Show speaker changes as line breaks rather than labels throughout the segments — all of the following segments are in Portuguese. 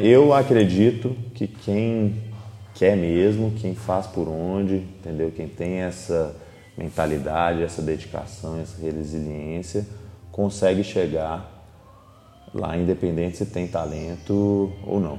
Eu acredito que quem quer mesmo, quem faz por onde, entendeu? Quem tem essa mentalidade, essa dedicação, essa resiliência, consegue chegar lá, independente se tem talento ou não.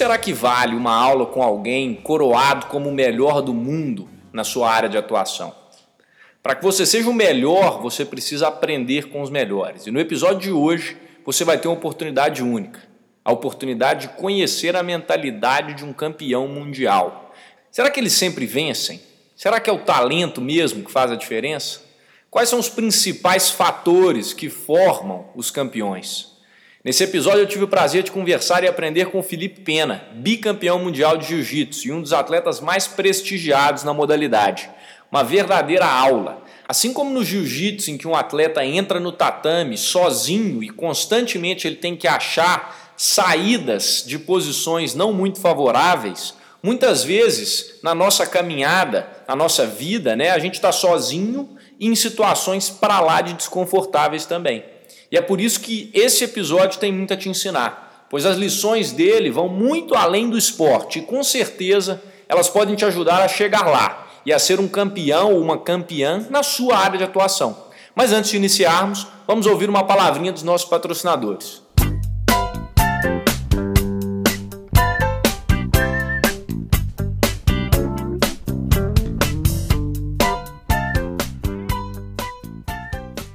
Será que vale uma aula com alguém coroado como o melhor do mundo na sua área de atuação? Para que você seja o melhor, você precisa aprender com os melhores. E no episódio de hoje, você vai ter uma oportunidade única a oportunidade de conhecer a mentalidade de um campeão mundial. Será que eles sempre vencem? Será que é o talento mesmo que faz a diferença? Quais são os principais fatores que formam os campeões? Nesse episódio eu tive o prazer de conversar e aprender com Felipe Pena, bicampeão mundial de jiu-jitsu e um dos atletas mais prestigiados na modalidade. Uma verdadeira aula. Assim como no jiu-jitsu, em que um atleta entra no tatame sozinho e constantemente ele tem que achar saídas de posições não muito favoráveis, muitas vezes na nossa caminhada, na nossa vida, né, a gente está sozinho e em situações para lá de desconfortáveis também. E é por isso que esse episódio tem muito a te ensinar, pois as lições dele vão muito além do esporte e com certeza elas podem te ajudar a chegar lá e a ser um campeão ou uma campeã na sua área de atuação. Mas antes de iniciarmos, vamos ouvir uma palavrinha dos nossos patrocinadores.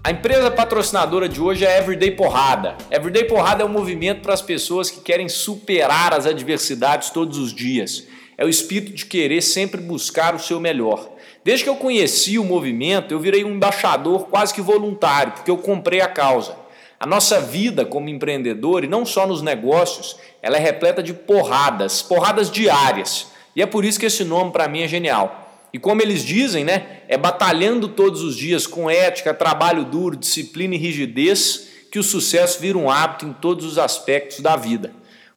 A empresa patrocinadora de hoje é Everyday Porrada. Everyday Porrada é um movimento para as pessoas que querem superar as adversidades todos os dias. É o espírito de querer sempre buscar o seu melhor. Desde que eu conheci o movimento, eu virei um embaixador quase que voluntário, porque eu comprei a causa. A nossa vida como empreendedor, e não só nos negócios, ela é repleta de porradas, porradas diárias. E é por isso que esse nome para mim é genial. E como eles dizem, né, é batalhando todos os dias com ética, trabalho duro, disciplina e rigidez que o sucesso vira um hábito em todos os aspectos da vida.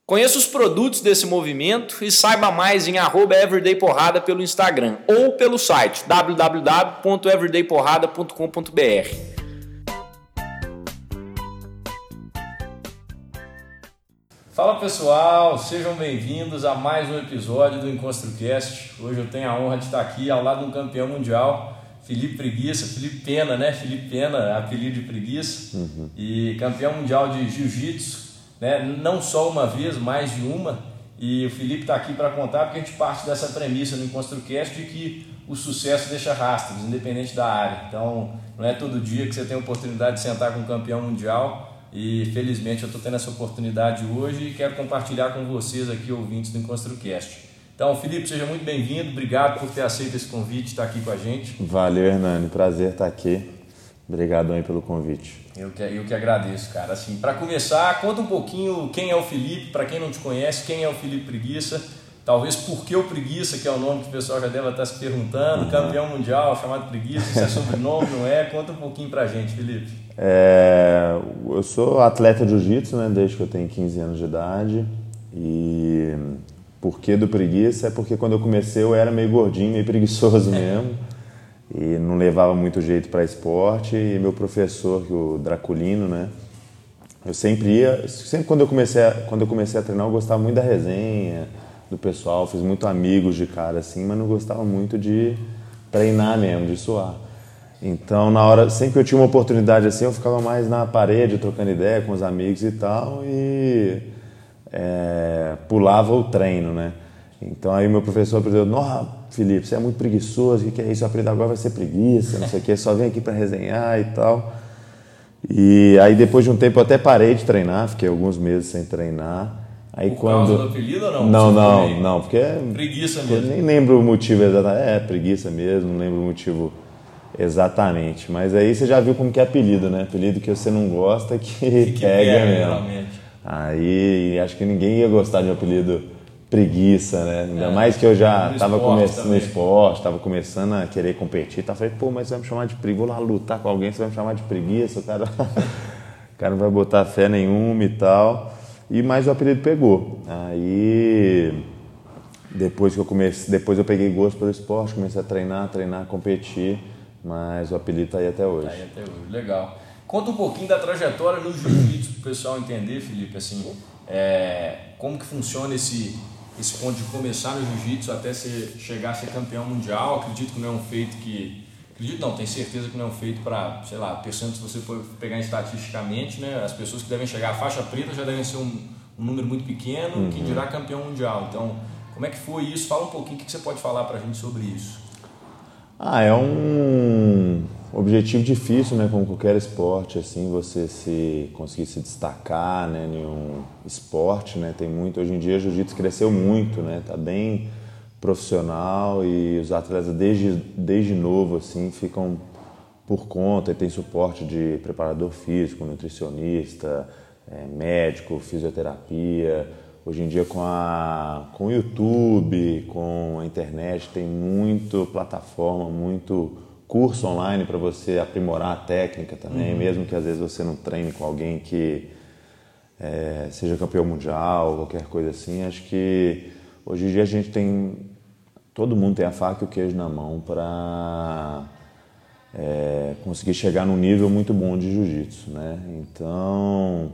Conheça os produtos desse movimento e saiba mais em everydayporrada pelo Instagram ou pelo site www.everydayporrada.com.br. Fala pessoal, sejam bem-vindos a mais um episódio do EnconstruCast. Hoje eu tenho a honra de estar aqui ao lado de um campeão mundial, Felipe Preguiça, Felipe Pena, né? Felipe Pena, apelido de Preguiça, uhum. e campeão mundial de Jiu-Jitsu, né? Não só uma vez, mais de uma. E o Felipe está aqui para contar porque a gente parte dessa premissa no EnconstruCast de que o sucesso deixa rastros, independente da área. Então, não é todo dia que você tem a oportunidade de sentar com um campeão mundial e felizmente eu estou tendo essa oportunidade hoje e quero compartilhar com vocês aqui, ouvintes do EnconstruCast. Então, Felipe, seja muito bem-vindo, obrigado por ter aceito esse convite, estar aqui com a gente.
Valeu, Hernani, prazer estar aqui. Obrigado aí pelo convite.
Eu que, eu que agradeço, cara. Assim, para começar, conta um pouquinho quem é o Felipe, para quem não te conhece, quem é o Felipe Preguiça, talvez por que o Preguiça, que é o nome que o pessoal já deve estar se perguntando, uhum. campeão mundial chamado Preguiça, se é sobrenome, não é? Conta um pouquinho para a gente, Felipe.
É, eu sou atleta de jiu-jitsu né, desde que eu tenho 15 anos de idade. E por que do preguiça? É porque quando eu comecei eu era meio gordinho, meio preguiçoso mesmo. E não levava muito jeito para esporte. E meu professor, o Draculino, né? Eu sempre ia, sempre quando eu comecei a, quando eu comecei a treinar, eu gostava muito da resenha, do pessoal, fiz muito amigos de cara assim, mas não gostava muito de treinar mesmo, de suar. Então, na hora, sempre que eu tinha uma oportunidade assim, eu ficava mais na parede, trocando ideia com os amigos e tal, e é, pulava o treino, né? Então aí meu professor aprendeu, nossa, Felipe, você é muito preguiçoso, o que é isso? Aprender agora vai ser preguiça, não sei o que, só vem aqui para resenhar e tal. E aí depois de um tempo eu até parei de treinar, fiquei alguns meses sem treinar. Aí
Por
quando...
causa do apelido ou não?
Não, não, não, porque
Preguiça
eu
mesmo.
nem lembro o motivo exatamente. É, preguiça mesmo, não lembro o motivo exatamente. Mas aí você já viu como que é apelido, né? Apelido que você não gosta que,
Que
pega
pega,
mesmo. Aí acho que ninguém ia gostar de um apelido preguiça, né? Ainda mais que eu já estava começando no esporte, estava começando a querer competir. Tá? Falei, pô, mas você vai me chamar de preguiça, vou lá lutar com alguém, você vai me chamar de preguiça, o cara, o cara não vai botar fé nenhuma e tal. E mais o apelido pegou. Aí depois que eu comecei, depois eu peguei gosto pelo esporte, comecei a treinar, treinar, competir, mas o apelido tá aí até hoje.
Tá aí até hoje, legal. Conta um pouquinho da trajetória no jiu-jitsu para o pessoal entender, Felipe, assim, é, como que funciona esse, esse ponto de começar no jiu-jitsu até você chegar a ser campeão mundial. Acredito que não é um feito que. Acredito não, tenho certeza que não é um feito para, sei lá, pensando se você for pegar estatisticamente, né? As pessoas que devem chegar à faixa preta já devem ser um, um número muito pequeno, que dirá campeão mundial. Então, como é que foi isso? Fala um pouquinho o que você pode falar para a gente sobre isso.
Ah, é um objetivo difícil, né? Como qualquer esporte, assim, você se conseguir se destacar, né? Em um esporte, né? Tem muito. Hoje em dia, o jiu-jitsu cresceu muito, né? Tá bem profissional e os atletas desde desde novo, assim, ficam por conta e tem suporte de preparador físico, nutricionista, eh, médico, fisioterapia. Hoje em dia com a com o YouTube, com a internet tem muito plataforma, muito curso online para você aprimorar a técnica também, mesmo que às vezes você não treine com alguém que eh, seja campeão mundial, qualquer coisa assim. Acho que hoje em dia a gente tem todo mundo tem a faca e o queijo na mão para é, conseguir chegar num nível muito bom de jiu-jitsu, né? Então,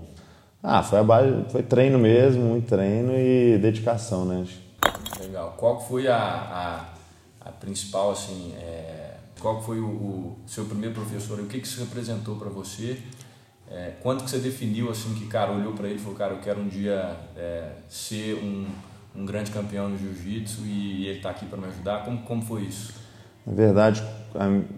ah, foi a base, foi treino mesmo, muito treino e dedicação, né?
Legal. Qual foi a, a, a principal, assim, é, qual foi o, o seu primeiro professor? O que que isso representou para você? É, quando que você definiu, assim, que, cara, olhou para ele e falou, cara, eu quero um dia é, ser um, um grande campeão no jiu-jitsu e ele está aqui para me ajudar? Como, como foi isso?
Na verdade,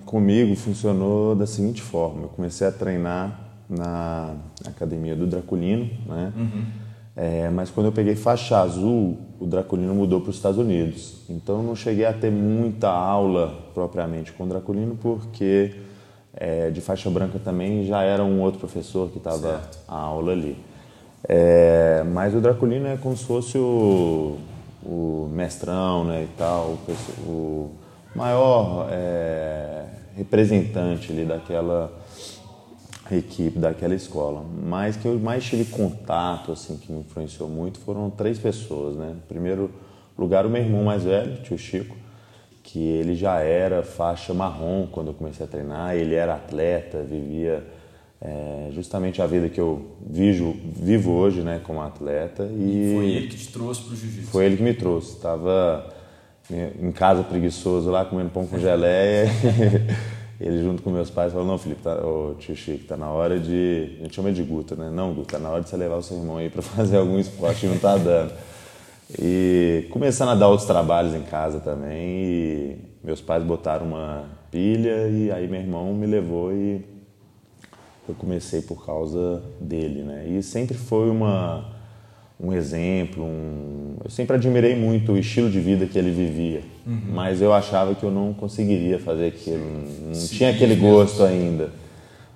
comigo funcionou da seguinte forma: eu comecei a treinar na academia do Draculino, né? É, mas quando eu peguei faixa azul, o Draculino mudou para os Estados Unidos. Então eu não cheguei a ter muita aula propriamente com o Draculino, porque é, de faixa branca também já era um outro professor que estava a aula ali. É, mas o Draculino é como se fosse o, o mestrão né, e tal, o, o maior é, representante ali daquela equipe, daquela escola. Mas que eu mais tive contato, assim, que me influenciou muito, foram três pessoas, né? Em primeiro lugar, o meu irmão mais velho, tio Chico, que ele já era faixa marrom quando eu comecei a treinar, ele era atleta, vivia é, justamente a vida que eu vivo, vivo hoje, né, como atleta. E
Foi ele que te trouxe para o jiu-jitsu.
foi ele que me trouxe. Estava em casa preguiçoso lá, comendo pão com geleia. ele junto com meus pais falou, não, Felipe, tá, ô, tio Chico, tá na hora de... A gente chama de Guto, né? Não, Guto, tá na hora de você levar o seu irmão aí para fazer algum esporte não tá dando. E começando a dar outros trabalhos em casa também. E meus pais botaram uma pilha e aí meu irmão me levou e eu comecei por causa dele, né? E sempre foi uma, um exemplo, um... eu sempre admirei muito o estilo de vida que ele vivia, mas eu achava que eu não conseguiria fazer aquilo, não tinha aquele gosto ainda,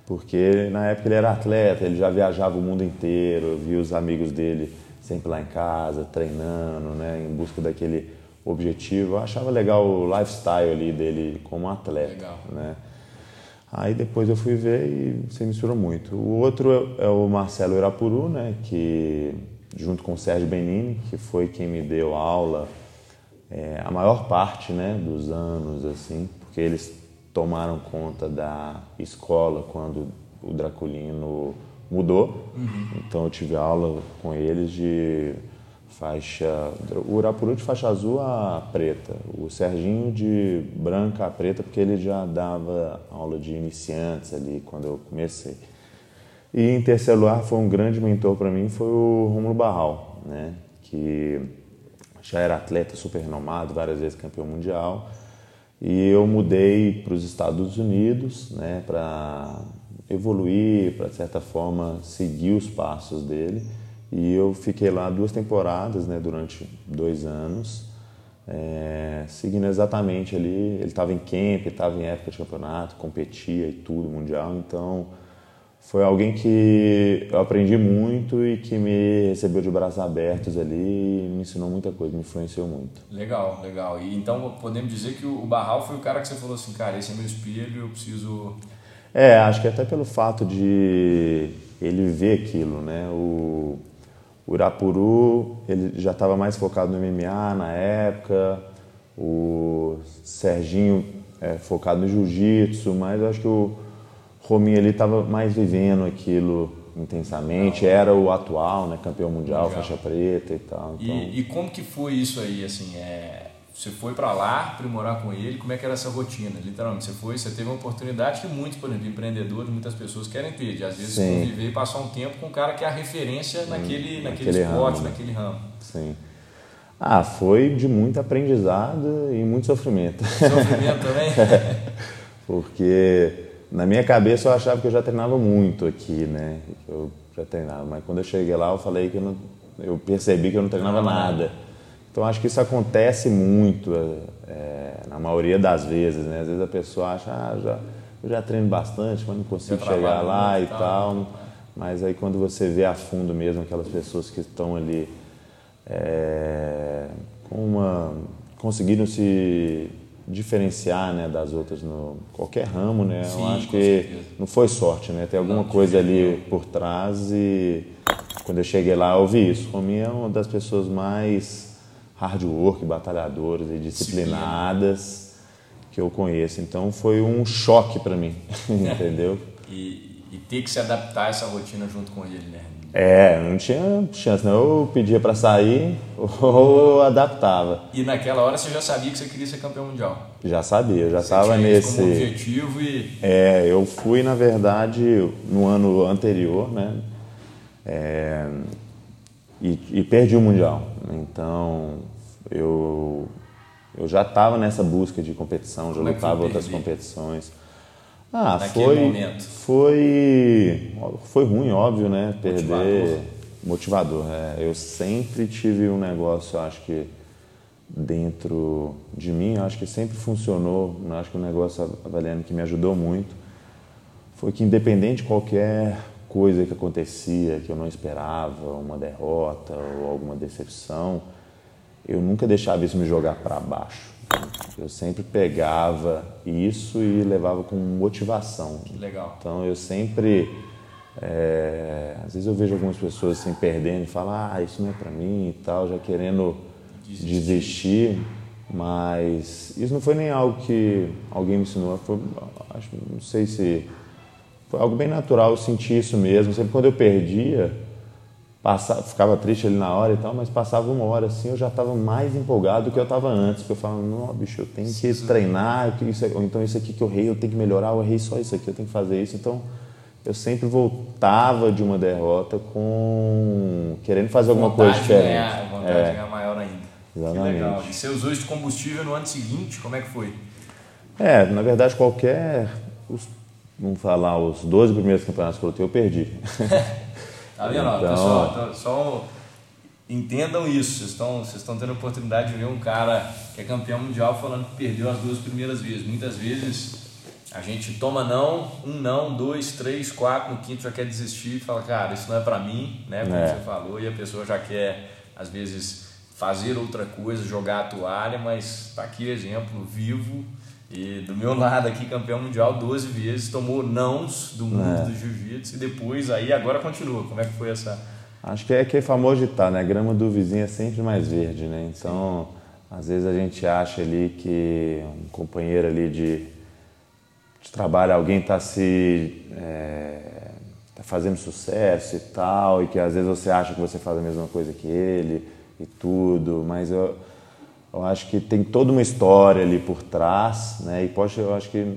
porque na época ele era atleta, ele já viajava o mundo inteiro, eu via os amigos dele sempre lá em casa, treinando, né, em busca daquele objetivo, eu achava legal o lifestyle ali dele como atleta,
Legal.
né? Aí depois eu fui ver e se misturou muito. O outro é, é o Marcelo Irapuru, né, que junto com o Sérgio Benini, que foi quem me deu aula é, a maior parte, né, dos anos assim, porque eles tomaram conta da escola quando o Draculino mudou. Então eu tive aula com eles de faixa o Urapuru de faixa azul a preta, o Serginho de branca a preta porque ele já dava aula de iniciantes ali quando eu comecei. E em terceiro lugar foi um grande mentor para mim foi o Romulo Barral, né, que já era atleta super renomado, várias vezes campeão mundial. E eu mudei para os Estados Unidos, né, para evoluir, para de certa forma seguir os passos dele. E eu fiquei lá duas temporadas, né, durante dois anos, é, seguindo exatamente ali. Ele estava em camp, estava em época de campeonato, competia e tudo, mundial. Então, foi alguém que eu aprendi muito e que me recebeu de braços abertos ali e me ensinou muita coisa, me influenciou muito.
Legal, legal. E então podemos dizer que o Barral foi o cara que você falou assim, cara, esse é meu espelho, eu preciso.
É, acho que até pelo fato de ele ver aquilo, né? O, o Irapuru, ele já estava mais focado no MMA na época, o Serginho é, focado no jiu-jitsu, mas eu acho que o Rominho ele estava mais vivendo aquilo intensamente, Legal. era o atual, né, campeão mundial, faixa preta e tal.
Então... E, e, como que foi isso aí, assim, é... Você foi para lá, aprimorar com ele, como é que era essa rotina? Literalmente, você foi, você teve uma oportunidade que muitos, por exemplo, empreendedores, muitas pessoas querem ter, de às vezes Sim. conviver e passar um tempo com um cara que é a referência naquele, naquele, naquele esporte, ramo, né? naquele ramo.
Sim. Ah, foi de muito aprendizado e muito sofrimento.
Sofrimento também?
Porque na minha cabeça eu achava que eu já treinava muito aqui, né? Eu já treinava, mas quando eu cheguei lá eu falei que eu, não, eu percebi que eu não treinava nada. Então acho que isso acontece muito, é, na maioria das vezes, né? Às vezes a pessoa acha, ah, já, eu já treino bastante, mas não consigo chegar lá e tal. tal. Mas aí quando você vê a fundo mesmo aquelas pessoas que estão ali é, com uma, conseguindo se diferenciar né, das outras no qualquer ramo, né? Sim, eu acho que certeza. não foi sorte, né? Tem alguma não, coisa ali por trás e quando eu cheguei lá eu vi isso. O mim é uma das pessoas mais hard work, batalhadoras e disciplinadas que eu conheço. Então foi um choque para mim, entendeu?
e, e ter que se adaptar a essa rotina junto com ele, né?
É, não tinha chance, não. Eu pedia para sair ou adaptava.
E naquela hora você já sabia que você queria ser campeão mundial?
Já sabia, eu já estava nesse.
Como objetivo e.
É, eu fui, na verdade, no ano anterior, né? É, e, e perdi o mundial. Então, eu, eu já estava nessa busca de competição, já Como é lutava é outras competições. Ah, foi, momento? foi foi ruim, óbvio, né? Perder motivador. motivador é. Eu sempre tive um negócio, acho que dentro de mim, acho que sempre funcionou. Acho que o um negócio avaliando que me ajudou muito foi que independente de qualquer coisa que acontecia que eu não esperava, uma derrota ou alguma decepção, eu nunca deixava isso me jogar para baixo. Eu sempre pegava isso e levava com motivação.
Legal.
Então eu sempre. É, às vezes eu vejo algumas pessoas assim perdendo e falam, ah, isso não é para mim e tal, já querendo desistir. desistir. Mas isso não foi nem algo que alguém me ensinou, foi, acho, não sei se. Foi algo bem natural, eu senti isso mesmo. Sempre quando eu perdia, Passava, ficava triste ali na hora e tal, mas passava uma hora assim, eu já estava mais empolgado do que eu estava antes, porque eu falava, não, bicho, eu tenho que treinar, isso, ou então isso aqui que eu errei, eu tenho que melhorar, eu errei só isso aqui, eu tenho que fazer isso. Então, eu sempre voltava de uma derrota com querendo fazer alguma
vontade
coisa diferente.
Ganhar, vontade é. de ganhar maior ainda. Exatamente. Que legal. E você usou esse combustível no ano seguinte, como é que foi?
É, na verdade, qualquer. Os, vamos falar, os 12 primeiros campeonatos que eu lutei, eu perdi.
Tá vendo? Então... Pessoal, então, só entendam isso. Vocês estão, vocês estão tendo a oportunidade de ver um cara que é campeão mundial falando que perdeu as duas primeiras vezes. Muitas vezes a gente toma não, um não, dois, três, quatro, no quinto já quer desistir e fala, cara, isso não é para mim, né? Como é. você falou, e a pessoa já quer, às vezes, fazer outra coisa, jogar a toalha, mas tá aqui exemplo vivo e do meu lado aqui, campeão mundial 12 vezes, tomou nãos do mundo é. do jiu-jitsu e depois aí agora continua. Como é que foi essa.
Acho que é aquele famoso ditado, né? A grama do vizinho é sempre mais verde, né? Então, Sim. às vezes a gente acha ali que um companheiro ali de, de trabalho, alguém está se. É, tá fazendo sucesso e tal, e que às vezes você acha que você faz a mesma coisa que ele e tudo, mas eu eu acho que tem toda uma história ali por trás, né? E pode, eu acho que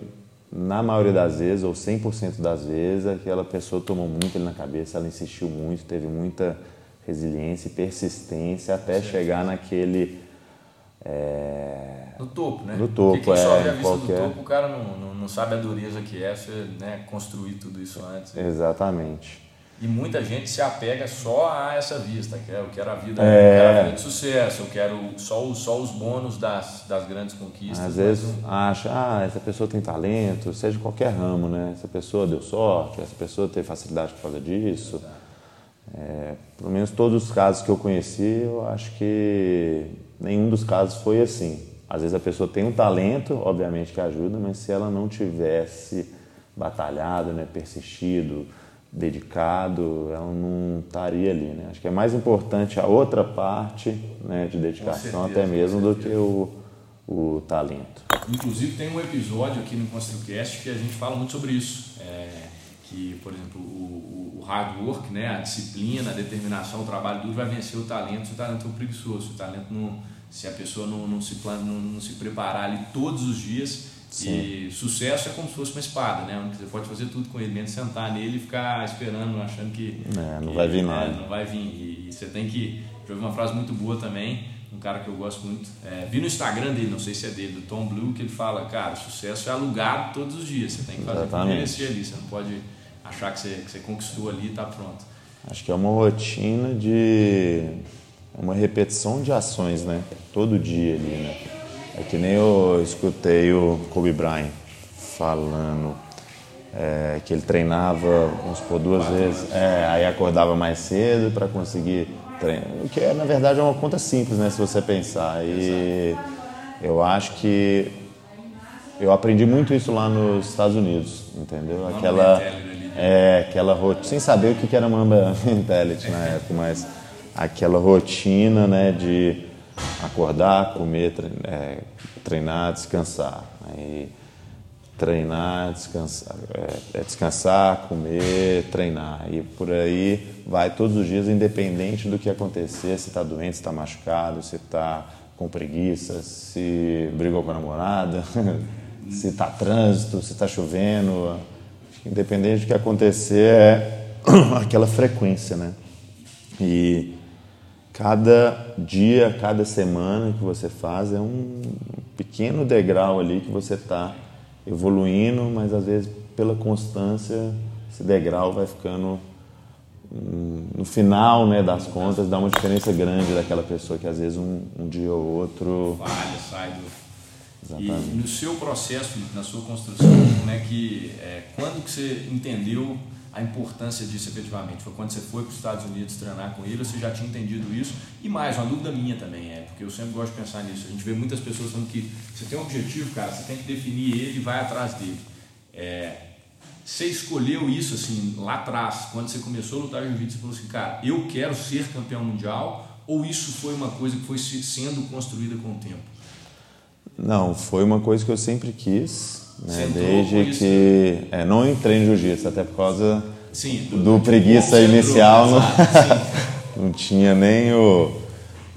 na maioria das vezes, ou 100% das vezes, aquela pessoa tomou muito na cabeça, ela insistiu muito, teve muita resiliência e persistência até chegar naquele é...
No topo, né?
No topo,
Porque quem
é.
sobe a vista
qualquer...
do topo, o cara não, não, não, sabe a dureza que é você né, construir tudo isso antes.
Exatamente.
E muita gente se apega só a essa vista, que é, eu quero a vida,
É.
eu quero a vida de sucesso, eu quero só, os- só os bônus das, das grandes conquistas.
Às vezes
não-
acha, ah, essa pessoa tem talento, seja qualquer ramo, né? Essa pessoa deu sorte, essa pessoa teve facilidade por causa disso. É, pelo menos todos os casos que eu conheci, eu acho que nenhum dos casos foi assim. Às vezes a pessoa tem um talento, obviamente que ajuda, mas se ela não tivesse batalhado, né, persistido, dedicado, ela não estaria ali, né? Acho que é mais importante a outra parte, né, de dedicação
certeza,
até mesmo do que o, o talento.
Inclusive tem um episódio aqui no ConstruCast que a gente fala muito sobre isso. É, que, por exemplo, o, o- hard work, né, a disciplina, a determinação, o trabalho duro vai vencer o talento se o talento for preguiçoso. Se, o talento não, se a pessoa não, não, se não, não se preparar ali todos os dias. E sucesso é como se fosse uma espada, né? Você pode fazer tudo com ele, menos sentar nele e ficar esperando, achando que.
É, não
que,
vai vir
né,
nada.
não vai vir. E, e você tem que. Já ouvi uma frase muito boa também, um cara que eu gosto muito. É, vi no Instagram dele, não sei se é dele, do Tom Blue, que ele fala: cara, sucesso é alugado todos os dias. Você tem que fazer
Exatamente.
merecer ali. Você não pode achar que você, que você conquistou ali e está pronto.
Acho que é uma rotina de. é uma repetição de ações, né? Todo dia ali, né? É que nem eu escutei o Kobe Bryant falando é, que ele treinava, vamos supor, duas vezes. É, aí acordava mais cedo para conseguir treinar. O que é, na verdade, é uma conta simples, né? Se você pensar. E eu acho que eu aprendi muito isso lá nos Estados Unidos, entendeu? Aquela,
ali.
é, aquela rotina, sem saber o que que era Mamba Mentality na época, mas aquela rotina, né, de acordar, comer, é, treinar, descansar. Aí, treinar, descansar, é, é descansar, comer, treinar. E por aí vai todos os dias, independente do que acontecer, se está doente, se está machucado, se está com preguiça, se brigou com a namorada, se está trânsito, se está chovendo. Independente do que acontecer, é aquela frequência, né? E cada dia, cada semana que você faz é um pequeno degrau ali que você está evoluindo, mas às vezes pela constância esse degrau vai ficando hum, no final né, das contas dá uma diferença grande daquela pessoa que às vezes um, um dia ou outro
Falha, sai do. E
Exatamente.
no seu processo, na sua construção, como é que, é, quando que você entendeu a importância disso efetivamente? Foi quando você foi para os Estados Unidos treinar com ele, você já tinha entendido isso? E mais, uma dúvida minha também é, porque eu sempre gosto de pensar nisso. A gente vê muitas pessoas falando que você tem um objetivo, cara, você tem que definir ele e vai atrás dele. É, você escolheu isso assim lá atrás, quando você começou a lutar jiu-jitsu, você falou assim, cara, eu quero ser campeão mundial, ou isso foi uma coisa que foi se- sendo construída com o tempo?
Não, foi uma coisa que eu sempre quis, né, desde que é, não entrei em jiu-jitsu, até por causa
Sim,
do preguiça
como você entrou,
inicial, não,
sim.
não tinha nem o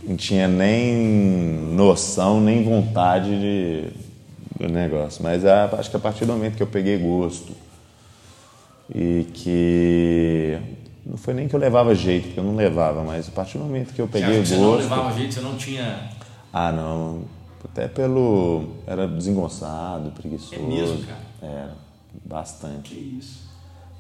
não tinha nem noção nem vontade de, do negócio, mas a- acho que a partir do momento que eu peguei gosto e que não foi nem que eu levava jeito, porque eu não levava, mas a partir do momento que eu peguei
acha que você não
gosto,
levava jeito, você não tinha.
ah não, até pelo era desengonçado, preguiçoso,
É mesmo, cara?
era bastante,
Que isso?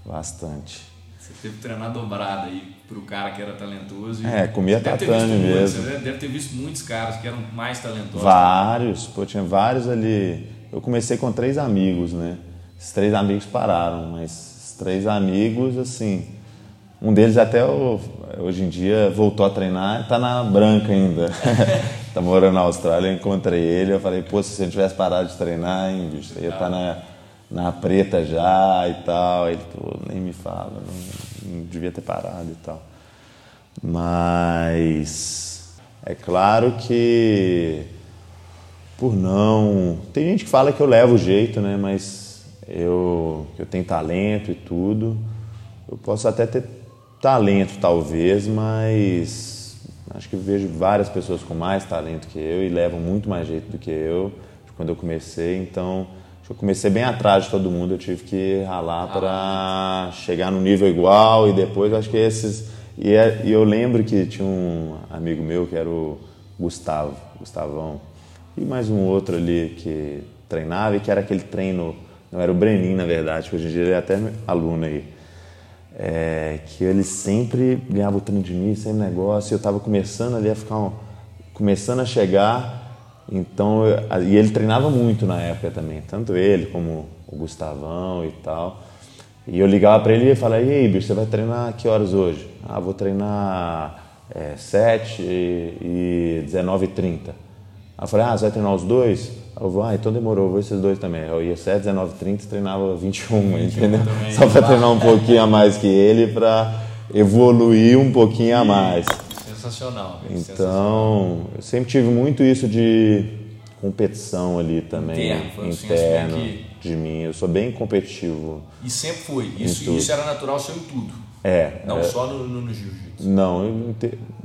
bastante.
Você teve que treinar dobrada aí pro cara que era talentoso. e-
É, comia tatame
visto muitos,
mesmo.
Você deve ter visto muitos caras que eram mais talentosos.
Vários, pô, tinha vários ali. Eu comecei com três amigos, né? Esses três amigos pararam, mas esses três amigos, assim. Um deles até hoje em dia voltou a treinar e tá na branca ainda. tá morando na Austrália, eu encontrei ele, eu falei, pô, se você não tivesse parado de treinar, hein, bicho, você ia estar na, na preta já e tal. Ele, pô, nem me fala, não, não devia ter parado e tal. Mas é claro que por não. Tem gente que fala que eu levo jeito, né? Mas eu, eu tenho talento e tudo. Eu posso até ter talento, talvez, mas acho que vejo várias pessoas com mais talento que eu e levam muito mais jeito do que eu quando eu comecei. Então, acho que eu comecei bem atrás de todo mundo. Eu tive que ralar para chegar no nível igual e depois acho que esses E, é, e eu lembro que tinha um amigo meu que era o Gustavo, Gustavão, e mais um outro ali que treinava e que era aquele treino, não era o Brenin na verdade, que hoje em dia ele é até aluno aí. É, que ele sempre ganhava o treino de mim, sempre negócio, e eu estava começando ali a ficar, um, começando a chegar, então, eu, e ele treinava muito na época também, tanto ele como o Gustavão e tal. E eu ligava para ele e falava, e aí, bicho, você vai treinar que horas hoje? Ah, vou treinar é, 7 e 19 e 30. Aí eu falei, ah, você vai treinar os dois? Eu vou, ah, então demorou, vou esses dois também. Eu ia 7, 19 e 30 e treinava 21, 21 entendeu? Também, Só para treinar um pouquinho a mais que ele, para evoluir um pouquinho a mais.
Sensacional.
Então,
sensacional.
eu sempre tive muito isso de competição ali também, interno, interno de mim. Eu sou bem competitivo.
E sempre foi. Isso, isso era natural seu em tudo.
É.
Não
é,
só no, no, no jiu-jitsu.
Não,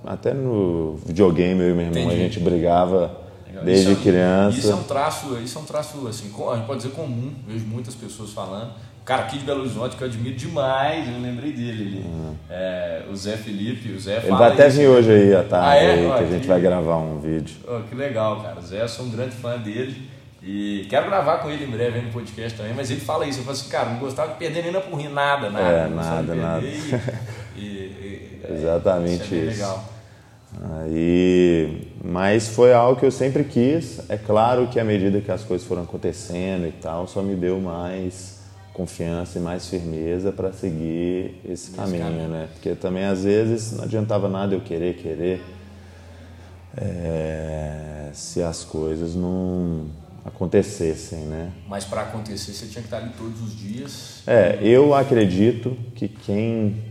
até no videogame eu e meu irmão Entendi. a gente brigava. Desde isso é, criança.
Isso é um traço, isso é um traço assim, a gente pode dizer comum. Vejo muitas pessoas falando. Cara, aqui de Belo Horizonte, que eu admiro demais, eu lembrei dele. Uhum. É, o Zé Felipe, o Zé
Ele vai até vir hoje aí à tarde, ah, é? aí, que a gente vai gravar um vídeo.
Oh, que legal, cara. O Zé, eu sou um grande fã dele. E quero gravar com ele em breve no podcast também, mas ele fala isso, eu falo assim, cara, não gostava de perder nem na porrinha, nada, nada.
É, nada, nada.
E, e,
Exatamente
isso. É legal.
Aí, mas foi algo que eu sempre quis. É claro que à medida que as coisas foram acontecendo e tal, só me deu mais confiança e mais firmeza para seguir esse, caminho, caminho, né? Porque também às vezes não adiantava nada eu querer, querer, é, se as coisas não acontecessem, né?
Mas para acontecer você tinha que estar ali todos os dias.
É, eu acredito que quem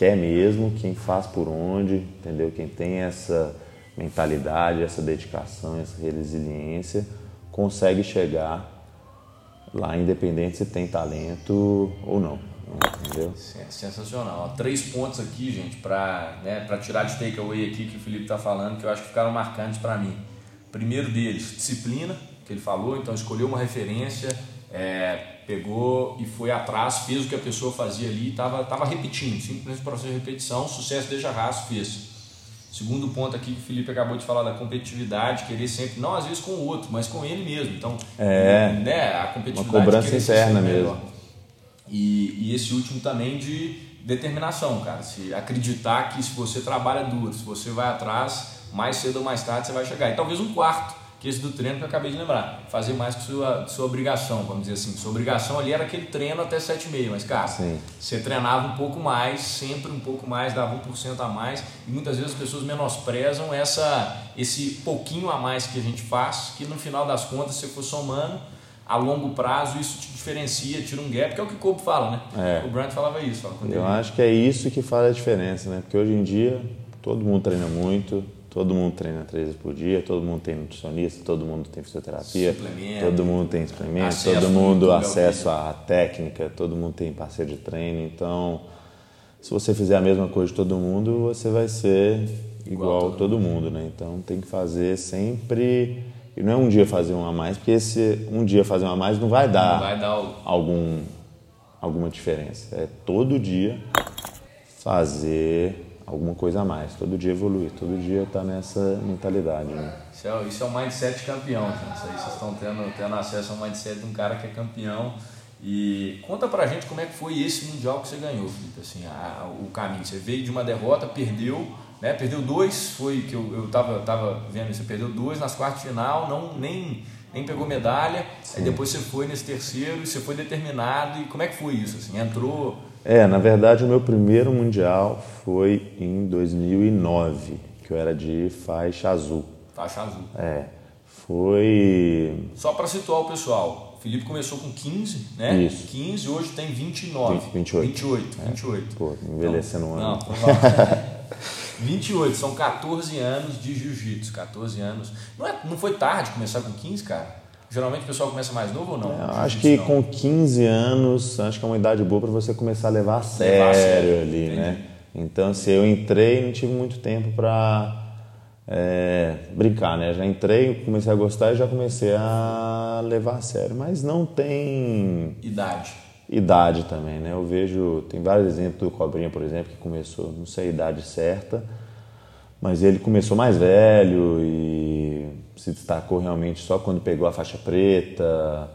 quer mesmo, quem faz por onde, entendeu? Quem tem essa mentalidade, essa dedicação, essa resiliência, consegue chegar lá, independente se tem talento ou não. Entendeu?
Sensacional. Três pontos aqui, gente, para né, tirar de takeaway aqui que o Felipe está falando, que eu acho que ficaram marcantes para mim. Primeiro deles, disciplina que ele falou, então escolheu uma referência, é, pegou e foi atrás, fez o que a pessoa fazia ali, estava tava repetindo, simplesmente processo de repetição, sucesso desde arrasto fez. Segundo ponto aqui que o Felipe acabou de falar da competitividade, querer sempre, não às vezes com o outro, mas com ele mesmo. Então,
é,
né, a competitividade.
Uma cobrança interna mesmo.
E, e esse último também de determinação, cara. Se acreditar que se você trabalha duro, se você vai atrás, mais cedo ou mais tarde você vai chegar. E talvez um quarto, que esse do treino que eu acabei de lembrar. Fazer mais que sua, sua obrigação, vamos dizer assim. Sua obrigação ali era aquele treino até 7,5, mas cara, Sim. você treinava um pouco mais, sempre um pouco mais, dava 1% a mais, e muitas vezes as pessoas menosprezam essa, esse pouquinho a mais que a gente faz, que no final das contas, se for somando, a longo prazo isso te diferencia, tira um gap, que é o que o Cope fala, né?
É.
O Brent falava isso. Fala,
Eu ele... acho que é isso que faz a diferença, né? Porque hoje em dia todo mundo treina muito, Todo mundo treina três vezes por dia, todo mundo tem nutricionista, todo mundo tem fisioterapia, todo mundo tem suplemento, todo mundo acesso à técnica, todo mundo tem parceiro de treino. Então, se você fizer a mesma coisa de todo mundo, você vai ser igual, igual todo, mundo, né? Então, tem que fazer sempre e não é um dia fazer um a mais, porque esse um dia fazer um a mais não vai dar,
não vai dar
algum alguma diferença. É todo dia fazer alguma coisa a mais, todo dia evoluir, todo dia estar tá nessa mentalidade. Né?
Isso, é, isso é um mindset campeão, gente. Isso aí vocês estão tendo, tendo acesso ao mindset de um cara que é campeão. E conta pra gente como é que foi esse Mundial que você ganhou, Felipe, assim, a, o caminho. Você veio de uma derrota, perdeu, né? Perdeu dois, foi que eu, eu tava, tava vendo, você perdeu dois nas quartas de final, não, nem, nem pegou medalha, Sim. aí depois você foi nesse terceiro e você foi determinado. E como é que foi isso? Assim, entrou
é, na verdade o meu primeiro mundial foi em 2009, que eu era de faixa azul.
Faixa azul.
É. Foi.
Só para situar o pessoal, o Felipe começou com 15, né?
Isso.
15, hoje tem 29.
28.
28, 28. É.
Pô, envelhecendo então, um ano.
Não, 28, são 14 anos de jiu-jitsu, 14 anos. Não, é, não foi tarde começar com 15, cara? Geralmente o pessoal começa mais novo ou não?
Eu acho que não. com 15 anos, acho que é uma idade boa para você começar a levar a sério, levar a sério ali, entendi. né? Então, se eu entrei, não tive muito tempo para é, brincar, né? Já entrei, comecei a gostar e já comecei a levar a sério. Mas não tem.
Idade.
idade também, né? Eu vejo, tem vários exemplos do Cobrinha, por exemplo, que começou, não sei a idade certa, mas ele começou mais velho e se destacou realmente só quando pegou a faixa preta.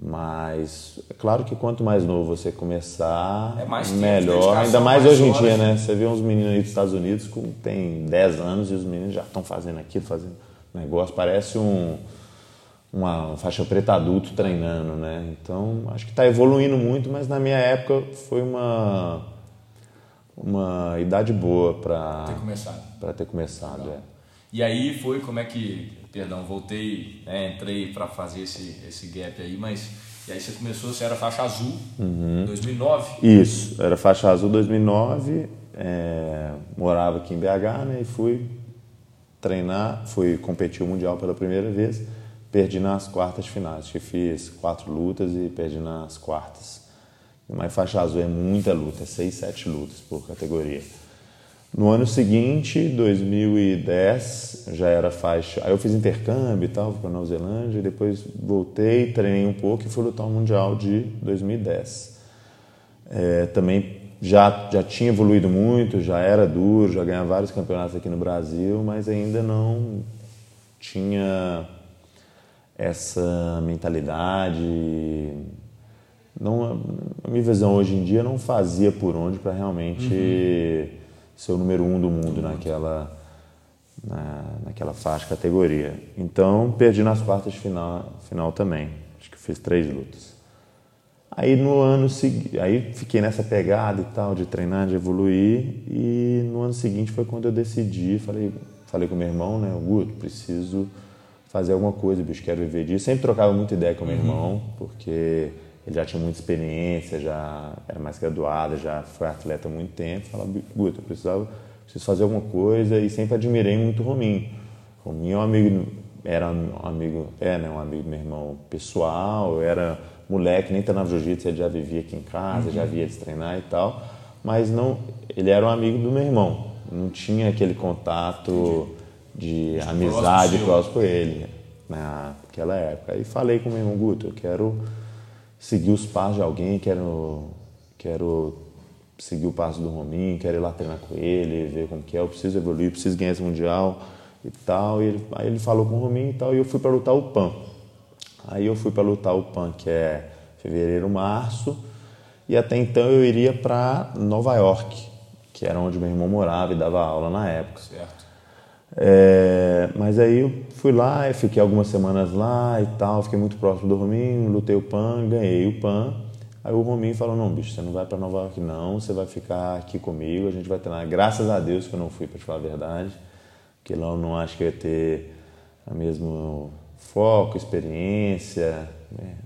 Mas é claro que quanto mais novo você começar, é mais melhor. Ainda mais, mais hoje em dia, né? Você vê uns meninos aí dos Estados Unidos que tem 10 anos e os meninos já estão fazendo aquilo, fazendo negócio. Parece um, uma faixa preta adulto treinando, né? Então acho que está evoluindo muito, mas na minha época foi uma uma idade boa para
ter começado.
Para ter começado, é.
E aí foi como é que, perdão, voltei, né, entrei para fazer esse esse gap aí, mas e aí você começou, você era faixa azul, uhum. 2009?
Isso, era faixa azul 2009, é, morava aqui em BH, né, e fui treinar, fui competir o mundial pela primeira vez, perdi nas quartas finais, que fiz quatro lutas e perdi nas quartas. Mas faixa azul é muita luta, seis, sete lutas por categoria. No ano seguinte, 2010, já era faixa. Aí eu fiz intercâmbio e tal, fui para Nova Zelândia, depois voltei, treinei um pouco e fui lutar o Mundial de 2010. É, também já, já tinha evoluído muito, já era duro, já ganhava vários campeonatos aqui no Brasil, mas ainda não tinha essa mentalidade não a minha visão hoje em dia não fazia por onde para realmente uhum. Ser o número um do mundo naquela na, naquela faixa categoria. Então perdi nas quartas de final final também. Acho que fiz três lutas. Aí no ano seguinte aí fiquei nessa pegada e tal de treinar de evoluir. E no ano seguinte foi quando eu decidi falei falei com meu irmão né Guto preciso fazer alguma coisa bicho quero viver disso. Sempre trocava muita ideia com meu uhum. irmão porque ele já tinha muita experiência, já era mais graduado, já foi atleta há muito tempo. Falava, Guto, eu precisava, preciso fazer alguma coisa e sempre admirei muito o Rominho. Rominho é um amigo, era um amigo, é, né, um amigo meu irmão pessoal, era moleque, nem treinava jiu-jitsu, ele já vivia aqui em casa, uhum. já via eles treinar e tal, mas não, ele era um amigo do meu irmão, não tinha aquele contato de, de amizade próximo com ele naquela época. Aí falei com o meu irmão, Guto, eu quero seguir os passos de alguém, quero, quero seguir o passo do Rominho, quero ir lá treinar com ele, ver como que é, eu preciso evoluir, preciso ganhar esse Mundial e tal. E ele, aí ele falou com o Rominho e tal, e eu fui para lutar o PAN. Aí eu fui para lutar o PAN, que é fevereiro, março, e até então eu iria para Nova York, que era onde meu irmão morava e dava aula na época.
Certo.
É, mas aí eu fui lá, fiquei algumas semanas lá e tal, fiquei muito próximo do Rominho, lutei o PAN, ganhei o PAN. Aí o Rominho falou: Não, bicho, você não vai para Nova York, não, você vai ficar aqui comigo, a gente vai treinar. Graças a Deus que eu não fui, para te falar a verdade, porque lá eu não acho que ia ter o mesmo foco, experiência, né.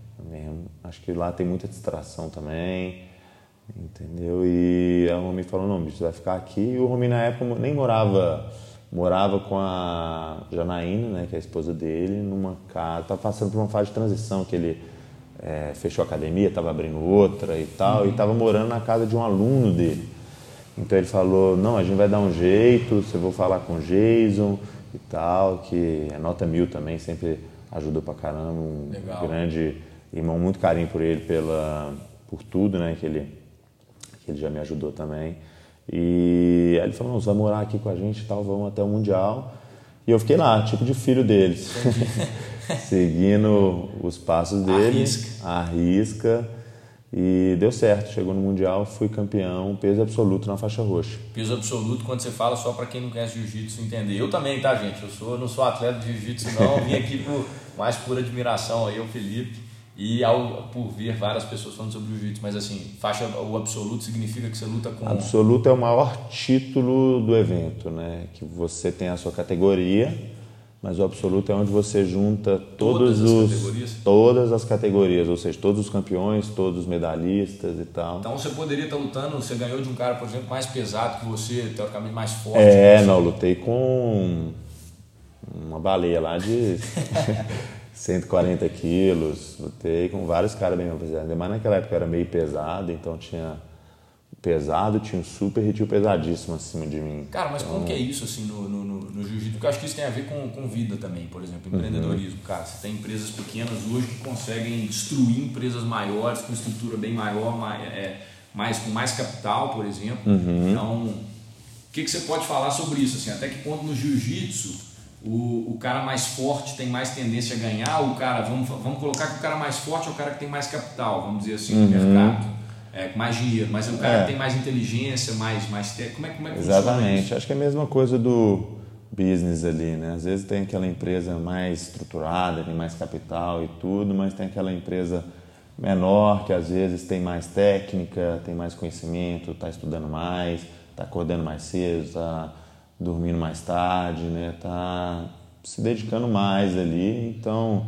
Acho que lá tem muita distração também, entendeu? E o Rominho falou: Não, bicho, você vai ficar aqui. E o Rominho na época nem morava morava com a Janaína, né, que é a esposa dele, numa casa, estava passando por uma fase de transição, que ele é, fechou a academia, estava abrindo outra e tal, uhum. e estava morando na casa de um aluno dele. Então ele falou, não, a gente vai dar um jeito, você vou falar com o Jason e tal, que é nota mil também, sempre ajudou pra caramba, um Legal. grande irmão, muito carinho por ele, pela, por tudo, né, que ele, que ele já me ajudou também. E aí ele falou, não, você vai morar aqui com a gente e tal, vamos até o Mundial. E eu fiquei lá, tipo de filho deles, seguindo os passos dele,
arrisca.
arrisca. E deu certo, chegou no Mundial, fui campeão, peso absoluto na faixa roxa.
Peso absoluto, quando você fala, só para quem não conhece jiu-jitsu entender. Eu também, tá, gente? Eu sou, não sou atleta de jiu-jitsu, não. Vim aqui por mais pura admiração aí ao Felipe e ao, por ver várias pessoas falando sobre o jiu-jitsu, mas assim, faixa o absoluto significa que você luta com
absoluto é o maior título do evento, né? Que você tem a sua categoria, mas o absoluto é onde você junta todos todas os as categorias? todas as categorias, ou seja, todos os campeões, todos os medalhistas e tal.
Então você poderia estar lutando, você ganhou de um cara, por exemplo, mais pesado que você, teoricamente mais forte.
É, não, lutei com uma baleia lá de 140 quilos, lutei com vários caras bem pesados. Mas naquela época era meio pesado, então tinha pesado, tinha um super retiro pesadíssimo acima de mim.
Cara, mas então, como que é isso assim no, no, no, no jiu-jitsu? Porque eu acho que isso tem a ver com, com vida também, por exemplo, empreendedorismo. Uhum. Cara, você tem empresas pequenas hoje que conseguem destruir empresas maiores com estrutura bem maior, mais, é, mais com mais capital, por exemplo. Uhum. Então, o que, que você pode falar sobre isso? Assim, até que ponto no jiu-jitsu o, o cara mais forte tem mais tendência a ganhar? O cara, vamos, vamos colocar que o cara mais forte é o cara que tem mais capital, vamos dizer assim, no uhum. mercado é, mais dinheiro, mas é um cara é. que tem mais inteligência, mais, mais como é, como é que
Exatamente, acho que é a mesma coisa do business ali, né? Às vezes tem aquela empresa mais estruturada, tem mais capital e tudo, mas tem aquela empresa menor que às vezes tem mais técnica, tem mais conhecimento, está estudando mais, está acordando mais cedo, está dormindo mais tarde, né? Está se dedicando mais ali, então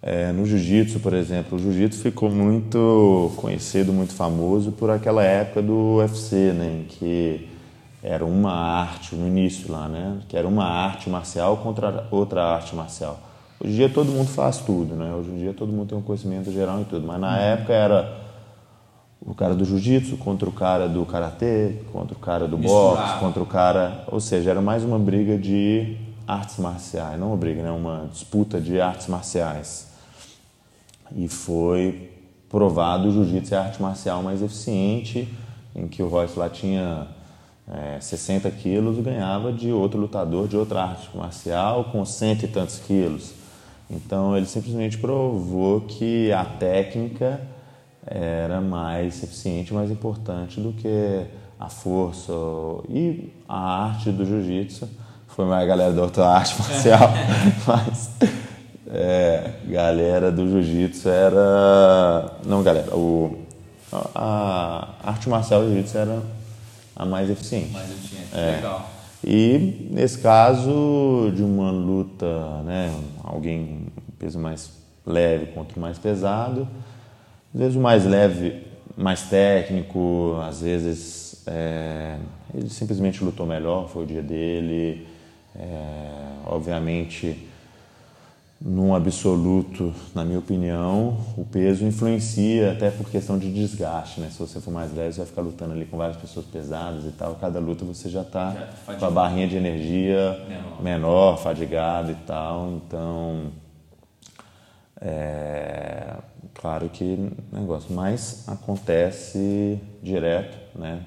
é, no jiu-jitsu, por exemplo, o jiu-jitsu ficou muito conhecido, muito famoso por aquela época do UFC, né, em que era uma arte no início lá, né, que era uma arte marcial contra outra arte marcial. Hoje em dia todo mundo faz tudo, né? Hoje em dia todo mundo tem um conhecimento geral em tudo, mas na uhum. época era o cara do jiu-jitsu contra o cara do karatê, contra o cara do boxe, contra o cara, ou seja, era mais uma briga de artes marciais, não uma briga, né? Uma disputa de artes marciais. E foi provado o jiu-jitsu é a arte marcial mais eficiente, em que o Royce lá tinha é, 60 quilos e ganhava de outro lutador de outra arte marcial com cento e tantos quilos. Então ele simplesmente provou que a técnica era mais eficiente, mais importante do que a força e a arte do jiu-jitsu. Foi mais a galera da outra arte marcial, mas é, galera do jiu-jitsu era. Não, galera, o, a, arte marcial do jiu-jitsu era a mais eficiente.
Mais eficiente, é. legal.
E nesse caso de uma luta, né, alguém peso mais leve contra o mais pesado, às vezes o mais leve, mais técnico, às vezes é, ele simplesmente lutou melhor, foi o dia dele. É, obviamente num absoluto, na minha opinião, o peso influencia até por questão de desgaste, né? Se você for mais leve, você vai ficar lutando ali com várias pessoas pesadas e tal. Cada luta você já está tá com a barrinha de energia menor. menor, fadigado e tal. Então, é claro que negócio, mas acontece direto, né?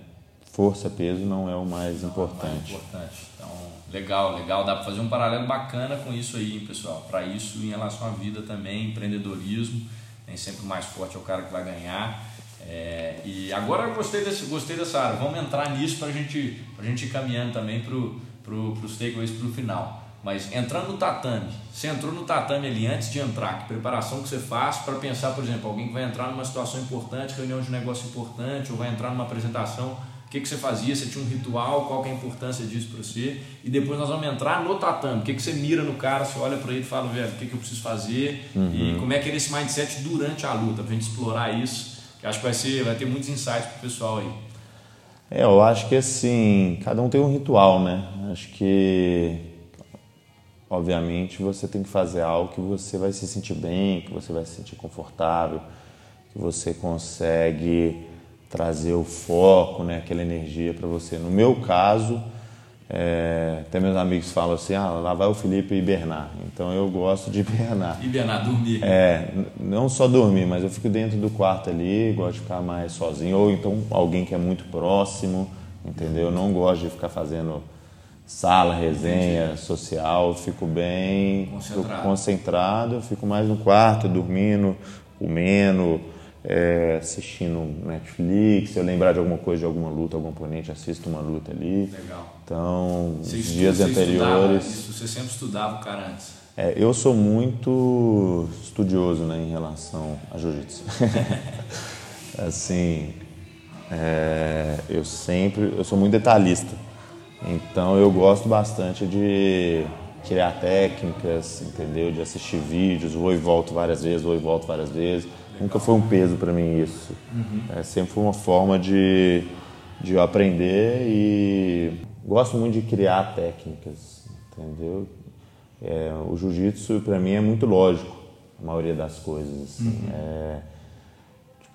Força, peso não é o mais não importante. É o mais
importante. Então, Legal, legal. Dá para fazer um paralelo bacana com isso aí, pessoal. Para isso, em relação à vida também, empreendedorismo. Nem sempre o mais forte é o cara que vai ganhar. É, e agora eu gostei, desse, gostei dessa área. Vamos entrar nisso para gente, a gente ir caminhando também para pro, os takeaways para o final. Mas entrando no tatame, você entrou no tatame ali antes de entrar, que preparação que você faz para pensar, por exemplo, alguém que vai entrar numa situação importante, reunião de negócio importante, ou vai entrar numa apresentação o que, que você fazia, você tinha um ritual, qual que é a importância disso para você. E depois nós vamos entrar no tatame. O que, que você mira no cara, você olha para ele e fala, velho, o que, que eu preciso fazer uhum. e como é que é esse mindset durante a luta, para a gente explorar isso. Que acho que vai, ser, vai ter muitos insights para o pessoal aí.
É, eu acho que assim, cada um tem um ritual, né? Acho que, obviamente, você tem que fazer algo que você vai se sentir bem, que você vai se sentir confortável, que você consegue trazer o foco, né, aquela energia para você. No meu caso, é, até meus amigos falam assim, ah, lá vai o Felipe hibernar. Então eu gosto de hibernar.
Hibernar, dormir.
É, não só dormir, mas eu fico dentro do quarto ali, gosto de ficar mais sozinho. Ou então alguém que é muito próximo, entendeu? Eu não gosto de ficar fazendo sala, resenha Entendi. social, fico bem concentrado. Fico concentrado, fico mais no quarto, dormindo, comendo é, assistindo Netflix, se eu lembrar de alguma coisa, de alguma luta, algum oponente, assisto uma luta ali.
Legal.
Então, os dias anteriores.
Isso, você sempre estudava o cara antes?
É, eu sou muito estudioso né, em relação a jiu-jitsu. assim, é, eu sempre, eu sou muito detalhista. Então eu gosto bastante de criar técnicas, entendeu? De assistir vídeos, vou e volto várias vezes, vou e volto várias vezes Nunca foi um peso para mim isso. Uhum. É, sempre foi uma forma de, de eu aprender e gosto muito de criar técnicas, entendeu? É, o jiu-jitsu para mim é muito lógico, a maioria das coisas. Assim. Uhum. É,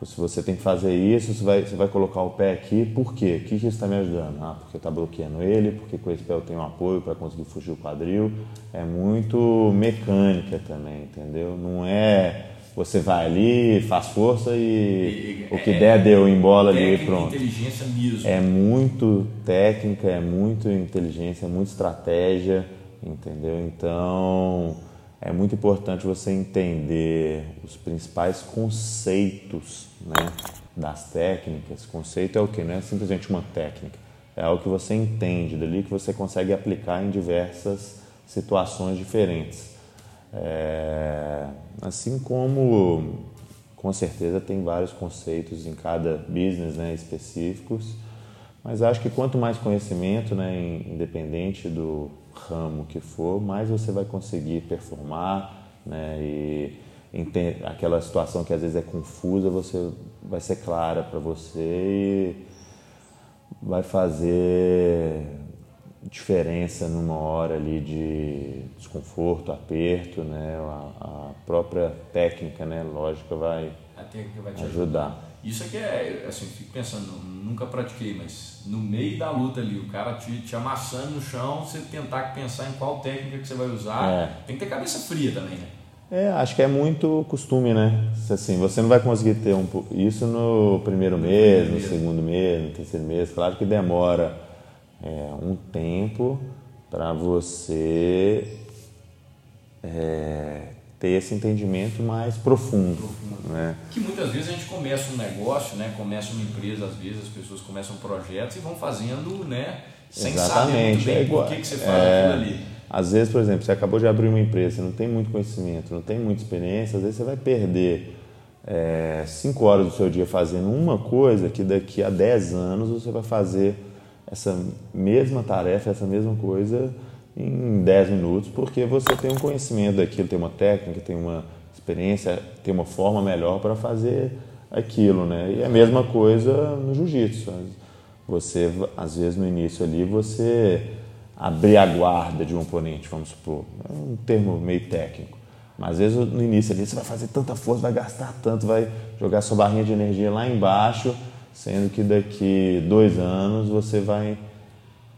se você tem que fazer isso, você vai, você vai colocar o pé aqui, por quê? O que, que isso está me ajudando? Ah, porque está bloqueando ele, porque com esse pé eu tenho apoio para conseguir fugir o quadril. É muito mecânica também, entendeu? Não é você vai ali, faz força e, e o que é, der, deu, embola ali e pronto.
inteligência mesmo.
É muito técnica, é muito inteligência, é muita estratégia, entendeu? Então é muito importante você entender os principais conceitos né, das técnicas. Conceito é o que? Não é simplesmente uma técnica, é algo que você entende dali que você consegue aplicar em diversas situações diferentes. É, assim como, com certeza, tem vários conceitos em cada business né, específicos, mas acho que quanto mais conhecimento, né, independente do ramo que for, mais você vai conseguir performar né, e aquela situação que às vezes é confusa, você vai ser clara para você e vai fazer diferença numa hora ali de desconforto, aperto, né? A, a própria técnica, né? Lógica vai,
vai
ajudar. ajudar.
Isso aqui é, assim, fico pensando, nunca pratiquei, mas no meio da luta ali, o cara te, te amassando no chão, você tentar pensar em qual técnica que você vai usar, é. tem que ter cabeça fria também, né?
É, acho que é muito costume, né? Assim, você não vai conseguir ter um, isso no primeiro mês, no segundo mês, no terceiro mês. Claro que demora é, um tempo para você é, ter esse entendimento mais profundo. profundo. Né?
Que muitas vezes a gente começa um negócio, né? começa uma empresa, às vezes as pessoas começam projetos e vão fazendo né? sem
Exatamente. saber muito
bem
é igual,
por que, que você faz é, aquilo ali.
Às vezes, por exemplo, você acabou de abrir uma empresa, você não tem muito conhecimento, não tem muita experiência, às vezes você vai perder é, cinco horas do seu dia fazendo uma coisa que daqui a 10 anos você vai fazer essa mesma tarefa, essa mesma coisa em 10 minutos, porque você tem um conhecimento daquilo, tem uma técnica, tem uma experiência, tem uma forma melhor para fazer aquilo, né? E é a mesma coisa no jiu-jitsu. Você, às vezes, no início ali, você abrir a guarda de um oponente, vamos supor. É um termo meio técnico. Mas às vezes no início ali você vai fazer tanta força, vai gastar tanto, vai jogar sua barrinha de energia lá embaixo sendo que daqui dois anos você vai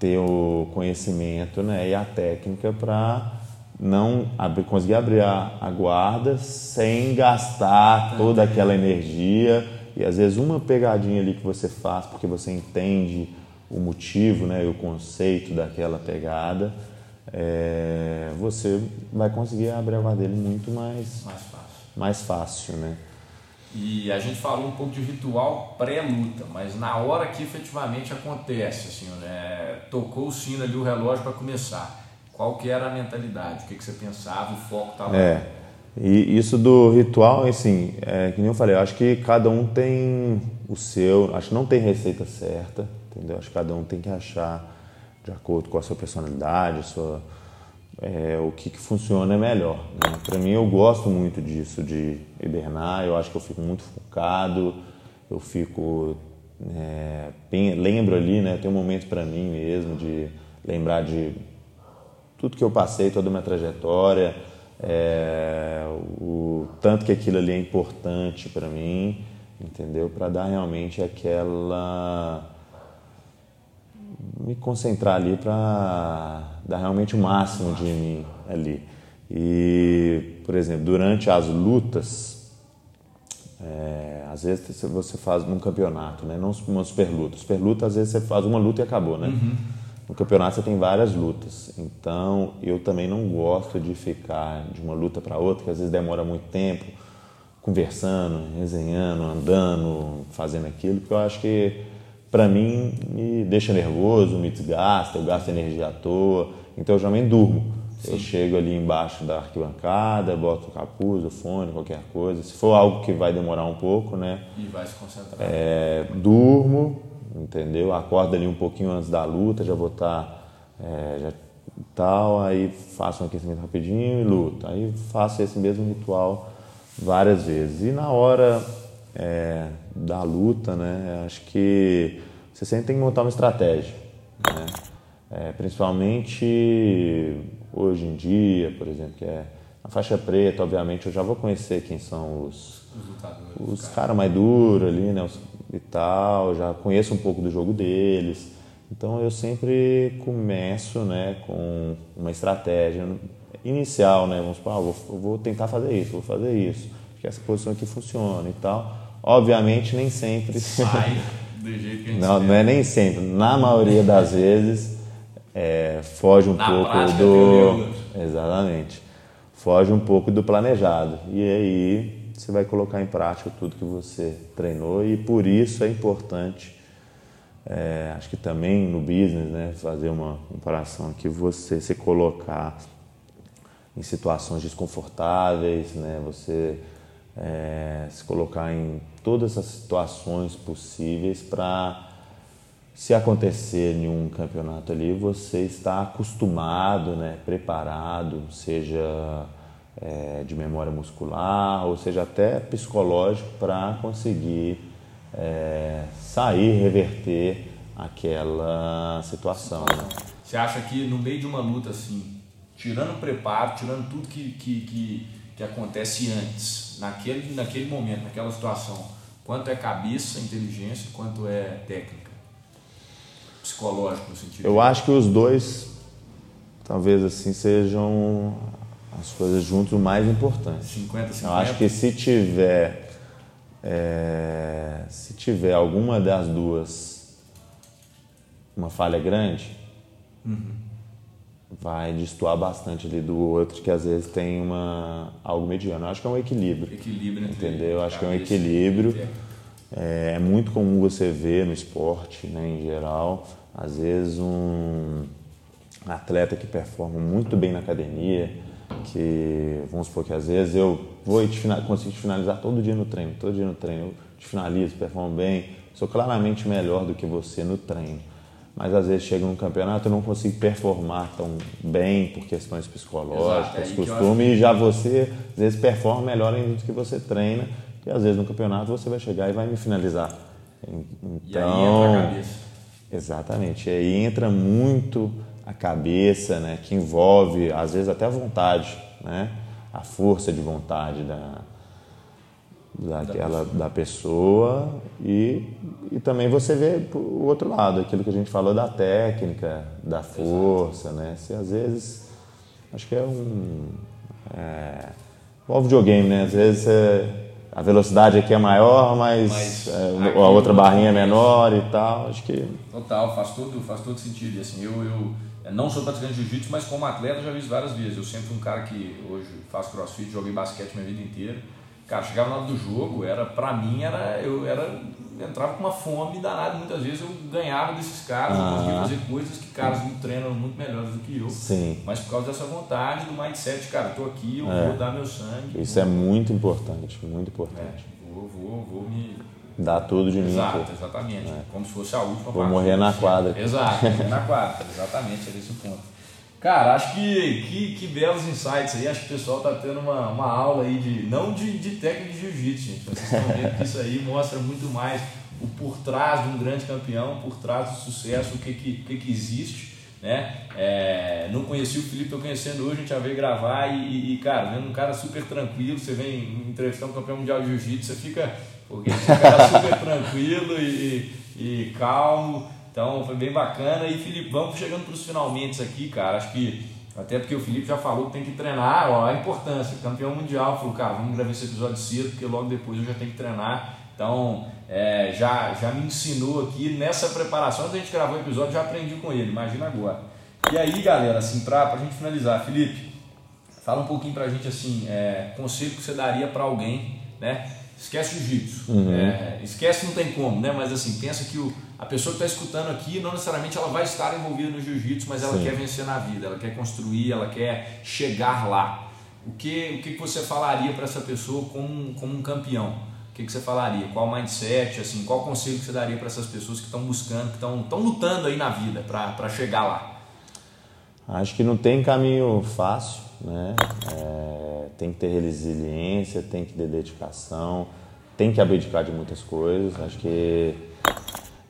ter o conhecimento né, e a técnica para não abrir, conseguir abrir a, a, guarda sem gastar toda aquela energia e às vezes uma pegadinha ali que você faz porque você entende o motivo né, e o conceito daquela pegada é, você vai conseguir abrir a guarda dele muito mais,
mais fácil.
Mais fácil né?
E a gente falou um pouco de ritual pré-luta, mas na hora que efetivamente acontece, assim, né, tocou o sino ali, o relógio para começar, qual que era a mentalidade? O que, que você pensava? O foco estava...
É, e isso do ritual, assim, é, que nem eu falei, eu acho que cada um tem o seu, acho que não tem receita certa, entendeu? Acho que cada um tem que achar de acordo com a sua personalidade, a sua é, o que, que, funciona melhor. Né? Para mim, eu gosto muito disso, de hibernar, eu acho que eu fico muito focado, eu fico. É, lembro ali, né? Tem um momento para mim mesmo de lembrar de tudo que eu passei, toda a minha trajetória, é, o tanto que aquilo ali é importante para mim, entendeu? Para dar realmente aquela me concentrar ali para dar realmente o máximo de mim ali. E, por exemplo, durante as lutas, é, às vezes você faz num campeonato, né? não uma super luta. Super luta, às vezes você faz uma luta e acabou, né? Uhum. No campeonato você tem várias lutas. Então, eu também não gosto de ficar de uma luta para outra, que às vezes demora muito tempo, conversando, resenhando, andando, fazendo aquilo, porque eu acho que para mim me deixa nervoso, me desgasta, eu gasto energia à toa, então eu geralmente durmo. Sim. Eu chego ali embaixo da arquibancada, boto o capuz, o fone, qualquer coisa. Se for algo que vai demorar um pouco, né?
E vai se concentrar.
É, durmo, entendeu? Acordo ali um pouquinho antes da luta, já vou estar tá, é, já, tal, aí faço um aquecimento rapidinho e luto. Aí faço esse mesmo ritual várias vezes. E na hora é, da luta, né? Acho que você sempre tem que montar uma estratégia, né? É, principalmente hoje em dia, por exemplo, que é A faixa preta, obviamente, eu já vou conhecer quem são os,
Os cara.
caras mais duros ali, né? os- E tal, já conheço um pouco do jogo deles. Então eu sempre começo, né, com uma estratégia inicial, né? Vamos supor, ah, vou, vou tentar fazer isso, vou fazer isso. Que essa posição aqui funciona e tal. Obviamente nem sempre.
Sai do jeito que a gente
Não,
espera.
não é nem sempre. Na maioria das vezes, é, foge um
Na
pouco
prática,
do. Exatamente. Foge um pouco do planejado. E aí você vai colocar em prática tudo que você treinou e por isso é importante. é, acho que também no business, né, fazer uma comparação aqui, você se colocar em situações desconfortáveis, né? Você é, se colocar em todas as situações possíveis para se acontecer em um campeonato ali, você está acostumado, né, preparado, seja é, de memória muscular ou seja até psicológico para conseguir é, sair, reverter aquela situação. Né?
Você acha que no meio de uma luta assim, tirando o preparo, tirando tudo que, que, que, que acontece antes, naquele, naquele momento, naquela situação, quanto é cabeça, inteligência, quanto é técnica? Psicológico no sentido.
Eu acho que os dois, talvez assim, sejam as coisas juntos o mais importante.
50, 50.
Eu acho que se tiver, é, se tiver alguma das duas uma falha grande, vai destoar bastante ali do outro que às vezes tem uma algo mediano. Eu acho que é um equilíbrio.
equilíbrio entre
Entendeu? Eu acho que é um equilíbrio. É, é muito comum você ver no esporte, né, em geral, às vezes um atleta que performa muito bem na academia, que vamos supor que às vezes eu vou e te consigo te finalizar todo dia no treino, todo dia no treino, eu te finalizo, performo bem, sou claramente melhor do que você no treino. Mas às vezes chega num campeonato eu não consigo performar tão bem por questões
Exato, é
psicológicas,
aí que
costume, e já você às vezes performa melhor ainda do que você treina, e às vezes no campeonato você vai chegar e vai me finalizar. Então,
E aí entra a cabeça.
Exatamente. E aí entra muito a cabeça, né, que envolve, às vezes, até a vontade, né? A força de vontade da, daquela, da pessoa e, e também você vê o outro lado, aquilo que a gente falou da técnica, da força, né? Se às vezes, acho que é um... É, igual videogame, né? Às vezes é, a velocidade aqui é maior, mas,
Mas
é, a outra barrinha é
outro
menor e tal. Acho que
Total, faz todo, faz todo sentido. E, Assim, eu, eu não sou praticante de jiu-jitsu, mas como atleta já vi isso várias vezes. Eu sempre fui um cara que hoje faço crossfit, joguei basquete minha vida inteira. Cara, chegava na hora do jogo, era, pra mim, era, eu era, entrava com uma fome danada. Muitas vezes eu ganhava desses caras, eu conseguia fazer coisas que caras que treinam muito melhores do que eu.
sim.
Mas por causa dessa vontade, do mindset, cara, tô aqui, eu vou dar meu sangue.
Isso é muito importante, muito
É,
importante.
vou, vou, vou me
Dá tudo de mim.
Exato,
pô.
exatamente. Como se fosse a última
Vou morrer na quadra.
Exato, morrer na quadra, exatamente, era esse o ponto. Cara, acho que, que, que belos insights aí. Acho que o pessoal tá tendo uma, uma aula aí de. Não de, de técnica de jiu-jitsu, gente. Vocês estão vendo que isso aí mostra muito mais o por trás de um grande campeão, por trás do sucesso, o que, que, que, que existe. Né? É, não conheci o Felipe, tô conhecendo hoje, a gente já veio gravar e, e, cara, vendo um cara super tranquilo, você vem entrevistar um campeão mundial de jiu-jitsu, você fica, porque cara super tranquilo e, e calmo, então foi bem bacana. E Felipe, vamos chegando para os finalmente aqui, cara, acho que até porque o Felipe já falou que tem que treinar, ó, a importância, campeão mundial, falou, cara, vamos gravar esse episódio cedo, porque logo depois eu já tenho que treinar. Então, é, já, já me ensinou aqui nessa preparação, antes da gente gravar o episódio, já aprendi com ele, imagina agora. E aí, galera, assim, pra, pra gente finalizar, Felipe, fala um pouquinho pra gente, assim, é, conselho que você daria pra alguém, né? Esquece o jiu-jitsu, é, esquece não tem como, né? Mas assim, pensa que o, a pessoa que está escutando aqui, não necessariamente ela vai estar envolvida no jiu-jitsu, mas ela
Sim.
quer vencer na vida, ela quer construir, ela quer chegar lá. O que, o que você falaria para essa pessoa como, como um campeão? O que, que você falaria? Qual mindset, assim, qual conselho que você daria para essas pessoas que estão buscando, que estão estão lutando aí na vida para chegar lá?
Acho que não tem caminho fácil, né? É, tem que ter resiliência, tem que ter dedicação, tem que abdicar de muitas coisas. Acho que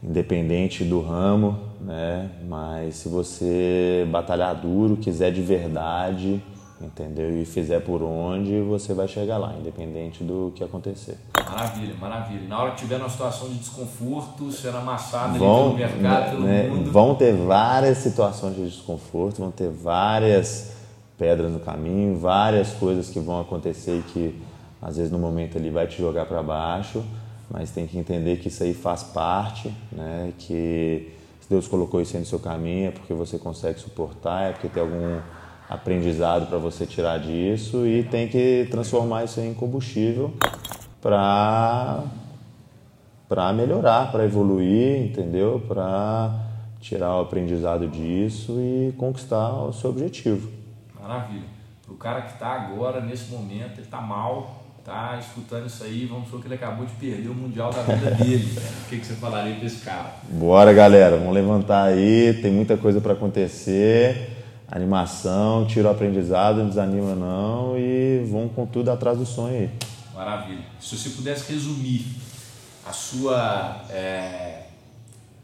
independente do ramo, né? Mas se você batalhar duro, quiser de verdade, entendeu? E fizer por onde, você vai chegar lá, independente do que acontecer.
Maravilha, maravilha. Na hora que tiver uma situação de desconforto, sendo amassado vão, ali pelo mercado, pelo
né,
mundo...
Vão ter várias situações de desconforto, vão ter várias pedras no caminho, várias coisas que vão acontecer e que às vezes no momento ele vai te jogar para baixo, mas tem que entender que isso aí faz parte, né? Que se Deus colocou isso aí no seu caminho é porque você consegue suportar, é porque tem algum aprendizado para você tirar disso e tem que transformar isso em combustível para para melhorar, para evoluir, entendeu? Para tirar o aprendizado disso e conquistar o seu objetivo.
Maravilha. Para o cara que está agora, nesse momento, ele está mal, está escutando isso aí, vamos supor que ele acabou de perder o Mundial da vida dele. o que, que você falaria para esse cara?
Bora, galera. Vamos levantar aí, tem muita coisa para acontecer animação, tira o aprendizado, não desanima não e vão com tudo atrás do sonho aí.
Maravilha. Se você pudesse resumir a sua é,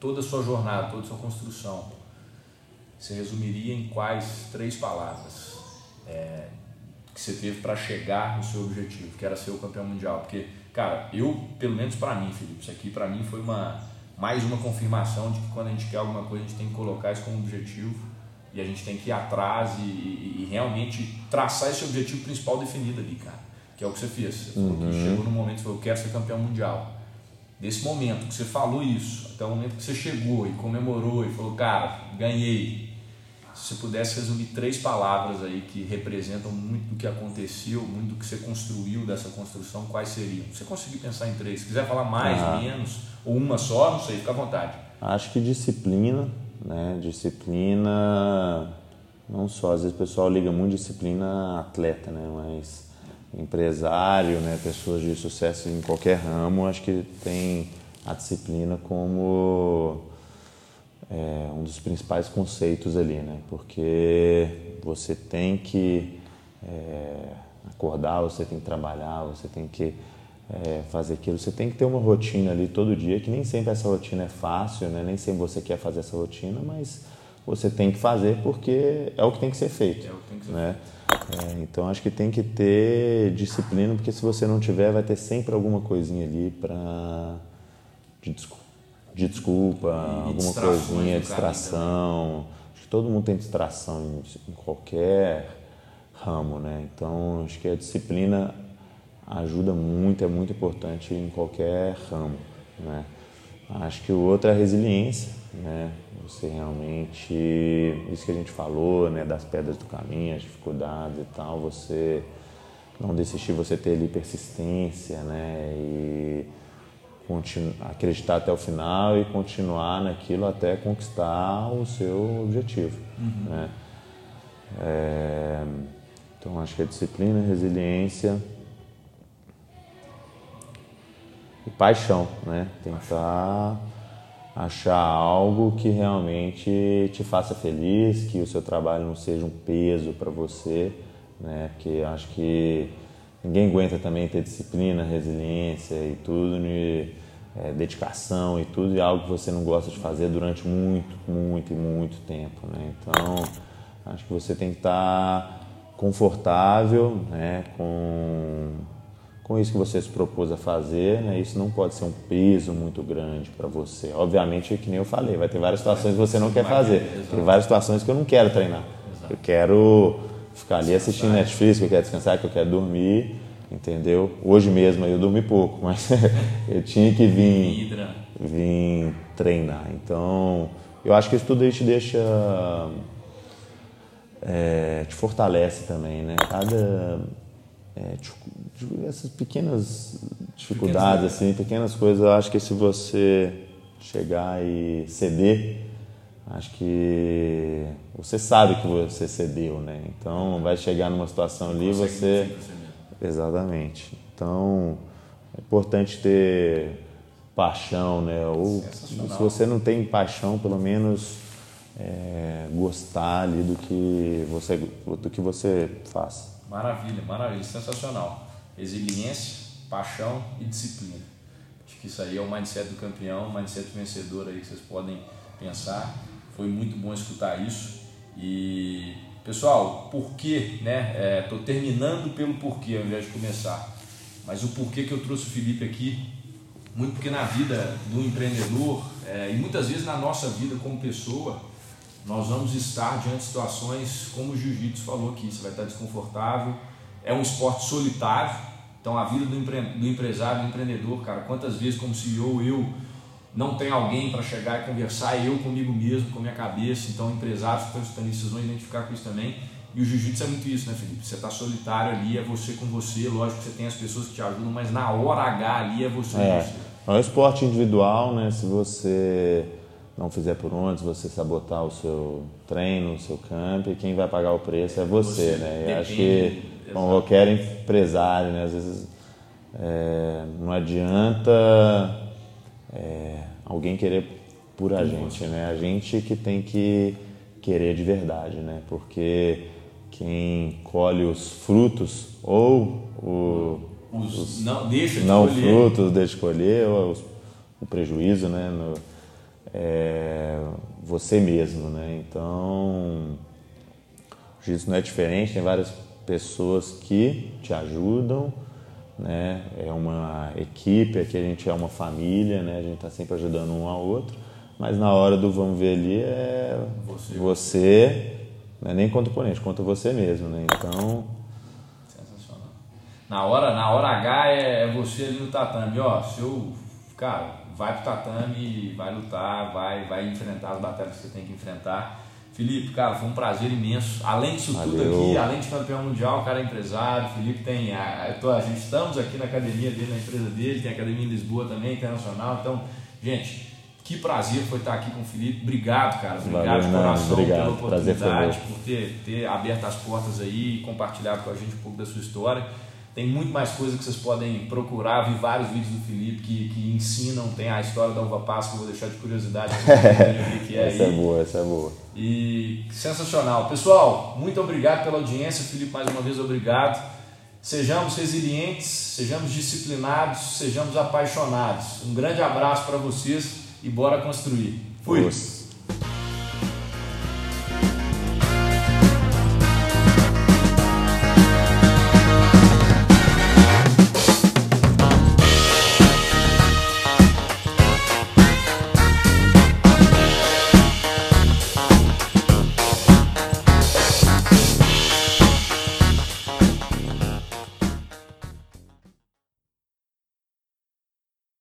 toda a sua jornada, toda a sua construção, você resumiria em quais três palavras é, que você teve para chegar no seu objetivo, que era ser o campeão mundial? Porque, cara, eu, pelo menos para mim, Felipe, isso aqui para mim foi uma mais uma confirmação de que quando a gente quer alguma coisa, a gente tem que colocar isso como objetivo e a gente tem que ir atrás e, e, e, realmente traçar esse objetivo principal definido ali, cara. Que é o que você fez. Você uhum. chegou no momento e falou, eu quero ser campeão mundial. Desse momento que você falou isso, até o momento que você chegou e comemorou e falou, cara, ganhei. Se você pudesse resumir três palavras aí que representam muito do que aconteceu, muito do que você construiu dessa construção, quais seriam? Você conseguir pensar em três. Se quiser falar mais, ah. menos, ou uma só, não sei, fica à vontade.
Acho que disciplina né? Disciplina, não só, às vezes o pessoal liga muito disciplina atleta, né? Mas empresário, né? Pessoas de sucesso em qualquer ramo, acho que tem a disciplina como é, um dos principais conceitos ali, né? Porque você tem que é, acordar, você tem que trabalhar, você tem que é, fazer aquilo. Você tem que ter uma rotina ali todo dia, que nem sempre essa rotina é fácil, né? nem sempre você quer fazer essa rotina, mas você tem que fazer porque é o que tem que ser feito. É que que ser né? feito. É, então acho que tem que ter disciplina, porque se você não tiver, vai ter sempre alguma coisinha ali para de, desculpa, de desculpa e alguma coisinha, distração. Acho que todo mundo tem distração em, em qualquer ramo, né? Então acho que a disciplina ajuda muito, é muito importante em qualquer ramo, né? Acho que o outro é a resiliência, né? Você realmente, isso que a gente falou, né, das pedras do caminho, as dificuldades e tal, você não desistir, você ter ali persistência, né? E acreditar até o final e continuar naquilo até conquistar o seu objetivo, uhum. né? É, então acho que a disciplina, resiliência, e paixão, né? Tentar achar algo que realmente te faça feliz, que o seu trabalho não seja um peso para você, né? Porque acho que ninguém aguenta também ter disciplina, resiliência e tudo, e, é, dedicação e tudo, e algo que você não gosta de fazer durante muito, muito e muito tempo, né? Então, acho que você tem que estar confortável, né? Com com isso que você se propôs a fazer, né, isso não pode ser um peso muito grande para você. Obviamente, que nem eu falei, vai ter várias situações que você não quer fazer. Tem várias situações que eu não quero treinar. Eu quero ficar ali assistindo Netflix, que eu quero descansar, que eu quero dormir, entendeu? Hoje mesmo eu dormi pouco, mas eu tinha que vir, vir treinar. Então, eu acho que isso tudo aí te deixa... É, te fortalece também, né? Cada é, essas pequenas dificuldades, pequenas, assim, pequenas coisas, eu acho que se você chegar e ceder, acho que você sabe que você cedeu, né? Então vai chegar numa situação ali, você. Exatamente. Então é importante ter paixão, né? Ou se você não tem paixão, pelo menos é, gostar ali do que você do que você faz.
Maravilha, maravilha, sensacional. Resiliência, paixão e disciplina. Acho que isso aí é o mindset do campeão, o mindset vencedor aí que vocês podem pensar. Foi muito bom escutar isso e Pessoal, porquê, né? Estou é, terminando pelo porquê ao invés de começar. Mas o porquê que eu trouxe o Felipe aqui, muito porque na vida do empreendedor é, e muitas vezes na nossa vida como pessoa, nós vamos estar diante de situações como o jiu-jitsu falou aqui, você vai estar desconfortável, é um esporte solitário, então a vida do, empre do empresário, do empreendedor, cara, quantas vezes como CEO eu não tenho alguém para chegar e conversar, eu comigo mesmo, com a minha cabeça, então empresários que estão estudando isso vão identificar com isso também. E o jiu-jitsu é muito isso, né, Felipe? Você está solitário ali, é você com você, lógico que você tem as pessoas que te ajudam, mas na hora H ali é você
é,
você.
É um esporte individual, né? Se você não fizer por onde, se você sabotar o seu treino, o seu camp, quem vai pagar o preço é você, você né? Eu acho que bom, qualquer empresário, né? Às vezes é, não adianta é, alguém querer por a gente, né? A gente que tem que querer de verdade, né? Porque quem colhe os frutos ou o,
os, os não, deixa de
não frutos de escolher ou os, o prejuízo, né? No, é, você mesmo, né? Então, o jiu-jitsu não é diferente, tem várias pessoas que te ajudam, né? É uma equipe, aqui a gente é uma família, né? A gente está sempre ajudando um ao outro, mas na hora do vamos ver ali é você, você não é nem contra o oponente, contra você mesmo, né? Então
sensacional. Na hora, na hora H é, é você ali no tatame, ó, seu cara, vai pro tatame, vai lutar, vai, vai enfrentar as batalhas que você tem que enfrentar. Felipe, cara, foi um prazer imenso. Além disso Valeu. tudo aqui, além de campeão mundial, o cara é empresário. Felipe tem. A, tô, a gente estamos aqui na academia dele, na empresa dele, tem academia em Lisboa também, internacional. Então, gente, que prazer foi estar aqui com o Felipe. Obrigado, cara. Obrigado Valeu, de coração
obrigado.
pela oportunidade, por ter, ter aberto as portas aí e compartilhado com a gente um pouco da sua história. Tem muito mais coisa que vocês podem procurar. Vi vários vídeos do Felipe que, que ensinam. Tem a história da uva páscoa, vou deixar de curiosidade.
que é essa é aí. é boa, essa é boa.
E sensacional. Pessoal, muito obrigado pela audiência. Felipe, mais uma vez, obrigado. Sejamos resilientes, sejamos disciplinados, sejamos apaixonados. Um grande abraço para vocês e bora construir. Fui!